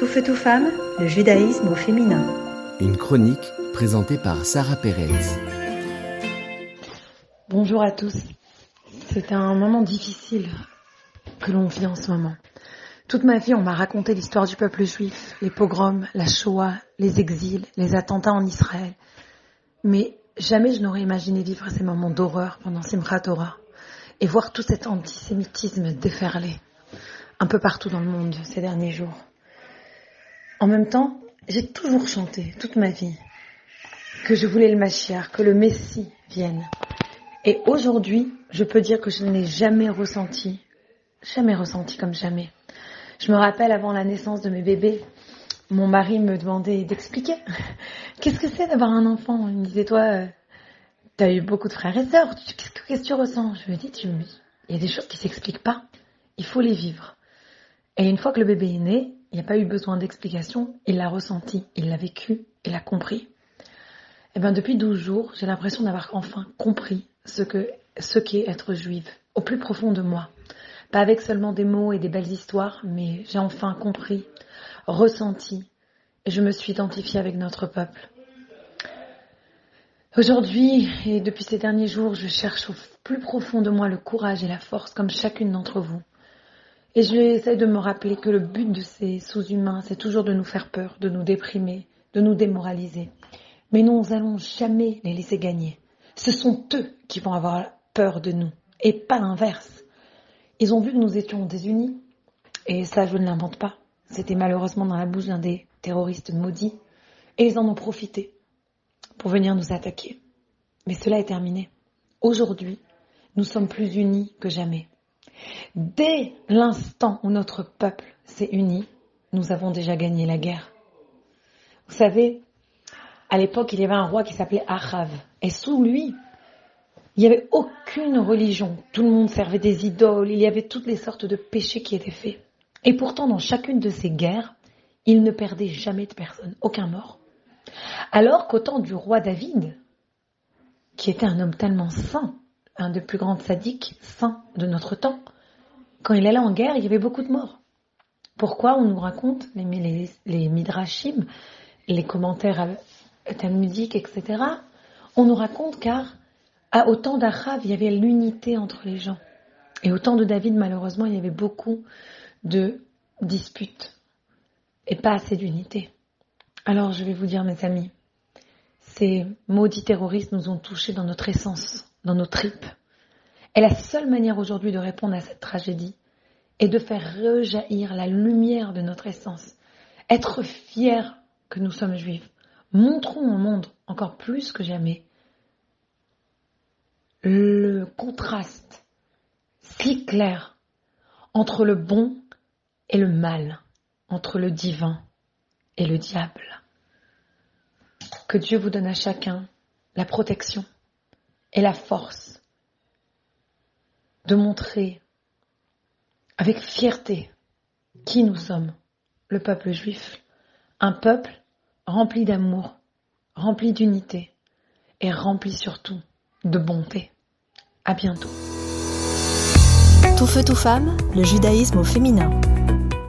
Tout feu tout femme, le judaïsme au féminin. Une chronique présentée par Sarah Pérez. Bonjour à tous. C'est un moment difficile que l'on vit en ce moment. Toute ma vie, on m'a raconté l'histoire du peuple juif, les pogroms, la Shoah, les exils, les attentats en Israël. Mais jamais je n'aurais imaginé vivre ces moments d'horreur pendant Simchat Torah et voir tout cet antisémitisme déferler un peu partout dans le monde ces derniers jours. En même temps, j'ai toujours chanté toute ma vie que je voulais le Mashiach, que le Messie vienne. Et aujourd'hui, je peux dire que je n'ai jamais ressenti, jamais ressenti comme jamais. Je me rappelle avant la naissance de mes bébés, mon mari me demandait d'expliquer. Qu'est-ce que c'est d'avoir un enfant? Il me disait, toi, euh, tu as eu beaucoup de frères et sœurs, qu'est-ce que tu ressens? Je me dis, il y a des choses qui s'expliquent pas, il faut les vivre. Et une fois que le bébé est né, il n'y a pas eu besoin d'explication, il l'a ressenti, il l'a vécu, il l'a compris. Et eh bien depuis 12 jours, j'ai l'impression d'avoir enfin compris ce ce qu'est être juive, au plus profond de moi. Pas avec seulement des mots et des belles histoires, mais j'ai enfin compris, ressenti, et je me suis identifiée avec notre peuple. Aujourd'hui et depuis ces derniers jours, je cherche au plus profond de moi le courage et la force, comme chacune d'entre vous, et je essaie de me rappeler que le but de ces sous-humains, c'est toujours de nous faire peur, de nous déprimer, de nous démoraliser. Mais nous n'allons jamais les laisser gagner. Ce sont eux qui vont avoir peur de nous, et pas l'inverse. Ils ont vu que nous étions désunis, et ça je ne l'invente pas. C'était malheureusement dans la bouche d'un des terroristes maudits, et ils en ont profité pour venir nous attaquer. Mais cela est terminé. Aujourd'hui, nous sommes plus unis que jamais. Dès l'instant où notre peuple s'est uni, nous avons déjà gagné la guerre. Vous savez, à l'époque, il y avait un roi qui s'appelait Achav. Et sous lui, il n'y avait aucune religion. Tout le monde servait des idoles. Il y avait toutes les sortes de péchés qui étaient faits. Et pourtant, dans chacune de ces guerres, il ne perdait jamais de personne, aucun mort. Alors qu'au temps du roi David, qui était un homme tellement saint, un des plus grands sadiques saints de notre temps, quand il allait en guerre, il y avait beaucoup de morts. Pourquoi on nous raconte les, midrashim, les commentaires talmudiques, etc. On nous raconte car à, au temps d'Achav, il y avait l'unité entre les gens. Et au temps de David, malheureusement, il y avait beaucoup de disputes et pas assez d'unité. Alors je vais vous dire, mes amis, ces maudits terroristes nous ont touchés dans notre essence dans nos tripes. Et la seule manière aujourd'hui de répondre à cette tragédie est de faire rejaillir la lumière de notre essence. Être fiers que nous sommes juifs. Montrons au monde encore plus que jamais le contraste si clair entre le bon et le mal, entre le divin et le diable. Que Dieu vous donne à chacun la protection et la force de montrer avec fierté qui nous sommes, le peuple juif, un peuple rempli d'amour, rempli d'unité et rempli surtout de bonté. À bientôt. Tout feu, tout femme, le judaïsme au féminin.